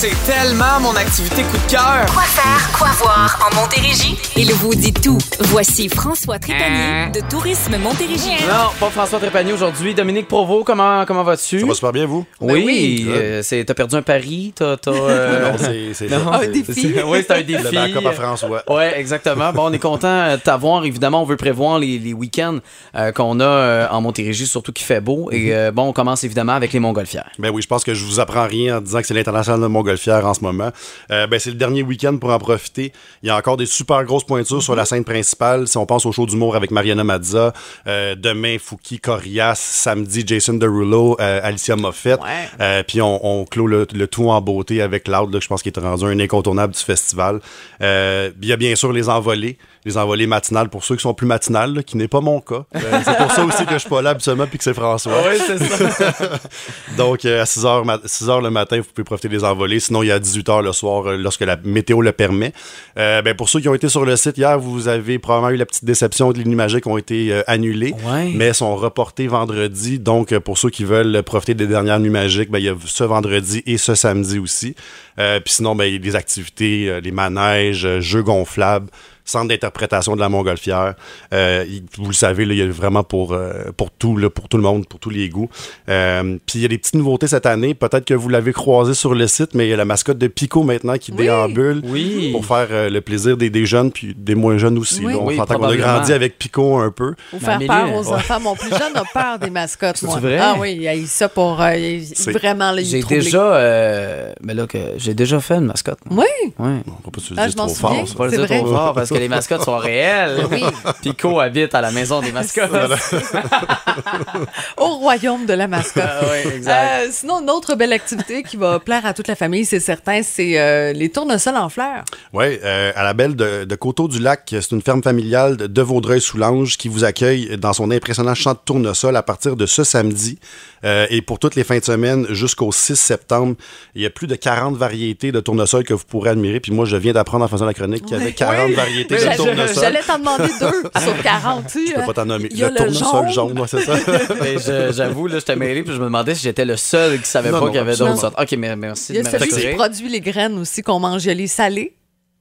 C'est tellement mon activité coup de cœur. Quoi faire, quoi voir en Montérégie? Il vous dit tout. Voici François Trépanier de Tourisme Montérégie. Non, pas François Trépanier aujourd'hui. Dominique Provo, comment, comment vas-tu? Ça va super bien, vous? Oui, oui. euh, c'est- t'as perdu un pari, t'as... t'as, euh, Non, c'est c'est non, ça. c'est- défi. c'est- Oui, c'est un Le défi. backup à François. Ouais, exactement. Bon, on est content de t'avoir. Évidemment, on veut prévoir les, les week-ends euh, qu'on a euh, en Montérégie, surtout qu'il fait beau. Et euh, bon, on commence évidemment avec les Montgolfières. Ben oui, je pense que je vous apprends rien en disant que c'est l'international de Montgolfière en ce moment. Euh, ben c'est le dernier week-end pour en profiter. Il y a encore des super grosses pointures sur la scène principale. Si on pense au show d'humour avec Mariana Mazza, euh, demain Fouki Corias, samedi Jason Derulo, euh, Alicia Moffett. Puis on, on clôt le, le tout en beauté avec Loud, là, je pense qu'il est rendu un incontournable du festival. Il y a bien sûr les envolées, les envolées matinales pour ceux qui sont plus matinales, là, qui n'est pas mon cas. Euh, c'est pour ça aussi que je suis pas là habituellement puis que c'est François. Oui, c'est ça. Donc, euh, à 6 h, 6 heures le matin, vous pouvez profiter des envolées. Sinon, il y a 18 h le soir, euh, lorsque la météo le permet. Euh, ben, pour ceux qui ont été sur le site hier, vous avez probablement eu la petite déception de l'Unimagique qui ont été euh, annulées, Ouais. mais sont reportées vendredi. Donc, euh, pour ceux qui veulent profiter des dernières Nuits Magiques, ben, il y a ce vendredi et ce samedi aussi. Euh, Puis sinon, ben, il y a des activités, les manèges, jeux gonflables centre d'interprétation de la Montgolfière. Euh, vous le savez, là, il y a vraiment pour, euh, pour tout, là, pour tout le monde, pour tous les goûts. Euh, Puis il y a des petites nouveautés cette année. Peut-être que vous l'avez croisé sur le site, mais il y a la mascotte de Pico maintenant qui déambule Oui. pour faire euh, le plaisir des, des jeunes puis des moins jeunes aussi. Oui. là. On Oui, s'entend qu'on a grandi avec Pico un peu. Ou faire Amélie, peur aux enfants. Mon plus jeune a peur des mascottes, moi. vrai? Ah oui, il a eu ça pour... euh, vraiment, est J'ai déjà... euh, mais là, que j'ai déjà fait une mascotte. moi. Oui, Ouais. On va pas se le Ah, dire m'en trop fort. C'est dire vrai. trop fort parce que les mascottes sont réelles. Oui. Pico habite à la maison des mascottes. au royaume de la mascotte. Ah exact. Euh, sinon, une autre belle activité qui va plaire à toute la famille, c'est certain, c'est euh, les tournesols en fleurs. Oui, euh, à la belle de, de Coteau-du-Lac, c'est une ferme familiale de, de Vaudreuil-Soulanges qui vous accueille dans son impressionnant champ de tournesol à partir de ce samedi. Euh, et pour toutes les fins de semaine jusqu'au 6 septembre, il y a plus de 40 variétés de tournesols que vous pourrez admirer. Puis moi, je viens d'apprendre en faisant la chronique qu'il y avait 40 variétés de J'allais- t'en demander deux sur 40. Tu Je peux pas t'en nommer. Il y a Le le tournesol jaune. jaune, c'est ça. J'avoue, là, j'étais mêlé puis je me demandais si j'étais le seul qui savait Non, pas qu'il y avait d'autres sortes. Ok, mais merci Il y a celui qui produit les graines aussi qu'on mange. Il y a les salés.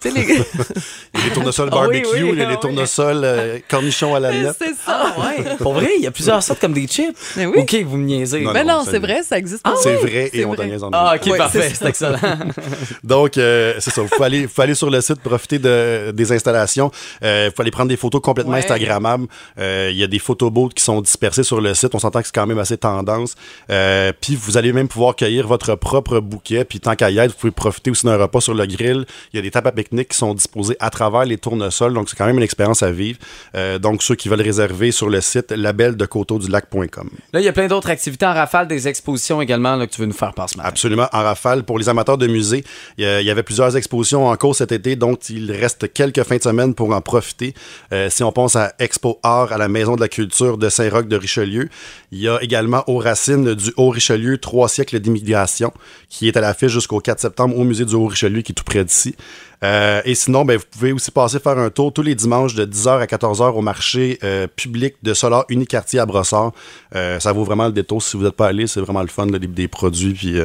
Les... Il y a les tournesols Ah oui, barbecue, oui, il y a ah les oui. tournesols euh, cornichons à la nette. c'est ça. Ouais. Pour vrai, il y a plusieurs sortes comme des chips. Mais oui. Ok, vous me niaisez. Non, Mais non, ça- c'est vrai, ça existe. Ah pas. C'est vrai et on t'en niaise en Ah, ok, parfait, c'est excellent. Donc, euh, c'est ça. Vous pouvez, aller, vous pouvez aller sur le site, profiter de, des installations. Euh, vous pouvez aller prendre des photos complètement Ouais. Instagrammables. Euh, Il y a des photoboats qui sont dispersés sur le site. On s'entend que c'est quand même assez tendance. Euh, puis, vous allez même pouvoir cueillir votre propre bouquet. Puis, tant qu'à y être, vous pouvez profiter aussi d'un repas sur le grill. Il y a des tables à qui sont disposées à travers les tournesols. Donc, c'est quand même une expérience à vivre. Euh, donc, ceux qui veulent réserver sur le site labeldecoteaudulac.com. Là, il y a plein d'autres activités en rafale, des expositions également là, que tu veux nous faire passer. Absolument, en rafale. Pour les amateurs de musée, il y a- il y avait plusieurs expositions en cours cet été, donc il reste quelques fins de semaine pour en profiter. Euh, si on pense à Expo Art à la Maison de la Culture de Saint-Roch de Richelieu, il y a également aux racines du Haut-Richelieu, trois siècles d'immigration, qui est à l'affiche jusqu'au 4 septembre au musée du Haut-Richelieu, qui est tout près d'ici. Euh, et sinon, ben, vous pouvez aussi passer faire un tour tous les dimanches de 10h à 14h au marché euh, public de Solar Unicartier à Brossard. Euh, ça vaut vraiment le détour si vous n'êtes pas allé. C'est vraiment le fun, là, des, des produits. Puis,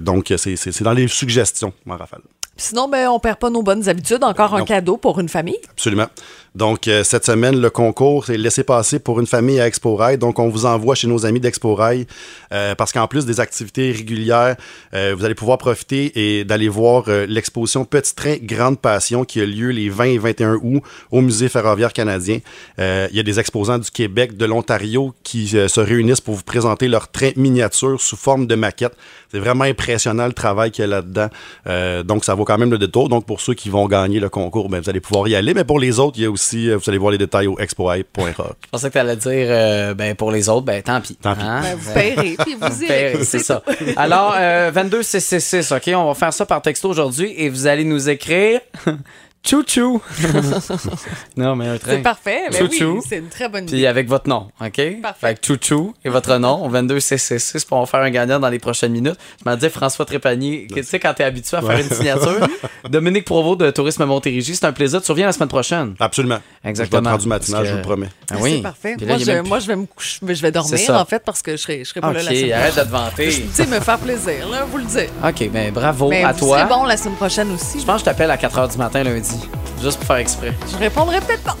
donc, c'est- dans les suggestions, en rafale. Sinon, ben, on perd pas nos bonnes habitudes. Encore un cadeau pour une famille. Absolument. Donc, euh, cette semaine, le concours, c'est laissé passer pour une famille à Expo Rail. Donc, on vous envoie chez nos amis d'Expo Rail euh, parce qu'en plus des activités régulières, euh, vous allez pouvoir profiter et d'aller voir euh, l'exposition Petit Train Grande Passion qui a lieu les 20 et 21 août au Musée ferroviaire canadien. Euh, Il y a des exposants du Québec, de l'Ontario qui euh, se réunissent pour vous présenter leurs trains miniatures sous forme de maquette. C'est vraiment impressionnant le travail qu'il y a là-dedans. Donc, ça vaut quand même le détour. Donc, pour ceux qui vont gagner le concours, ben, vous allez pouvoir y aller. Mais pour les autres, il y a aussi euh, vous allez voir les détails au expohype.rock. Je pensais que tu allais dire, euh, ben, pour les autres, ben, tant pis. Tant pis. Hein? Ben, vous paierez, puis vous irez. C'est ça. Alors, euh, 22666, OK? On va faire ça par texto aujourd'hui et vous allez nous écrire. Chou-chou. non, mais un train. C'est parfait. Ben Chou-chou. oui, c'est une très bonne idée. Puis avec votre nom, OK? Parfait. Fait que chouchou et votre nom, au 22666, pour en faire un gagnant dans les prochaines minutes. Je m'en dis François Trépanier, que tu sais, quand t'es habitué à faire une signature. Dominique Provost de Tourisme Montérégie, c'est un plaisir. Tu reviens la semaine prochaine. Absolument. Exactement. Je vais prendre du matinal, Parce je que- vous le promets. Ah oui. C'est parfait. Là, Moi je, même- moi, je vais me coucher, mais je vais C'est dormir, en fait, parce que je serai, je serai pas là la semaine arrête de te vanter. Tu sais, me faire plaisir, là, vous le dire. OK, ben bravo Mais à vous toi. serez bon la semaine prochaine aussi. Je pense que je t'appelle à 4 h du matin lundi. Juste pour faire exprès. Je répondrai peut-être pas.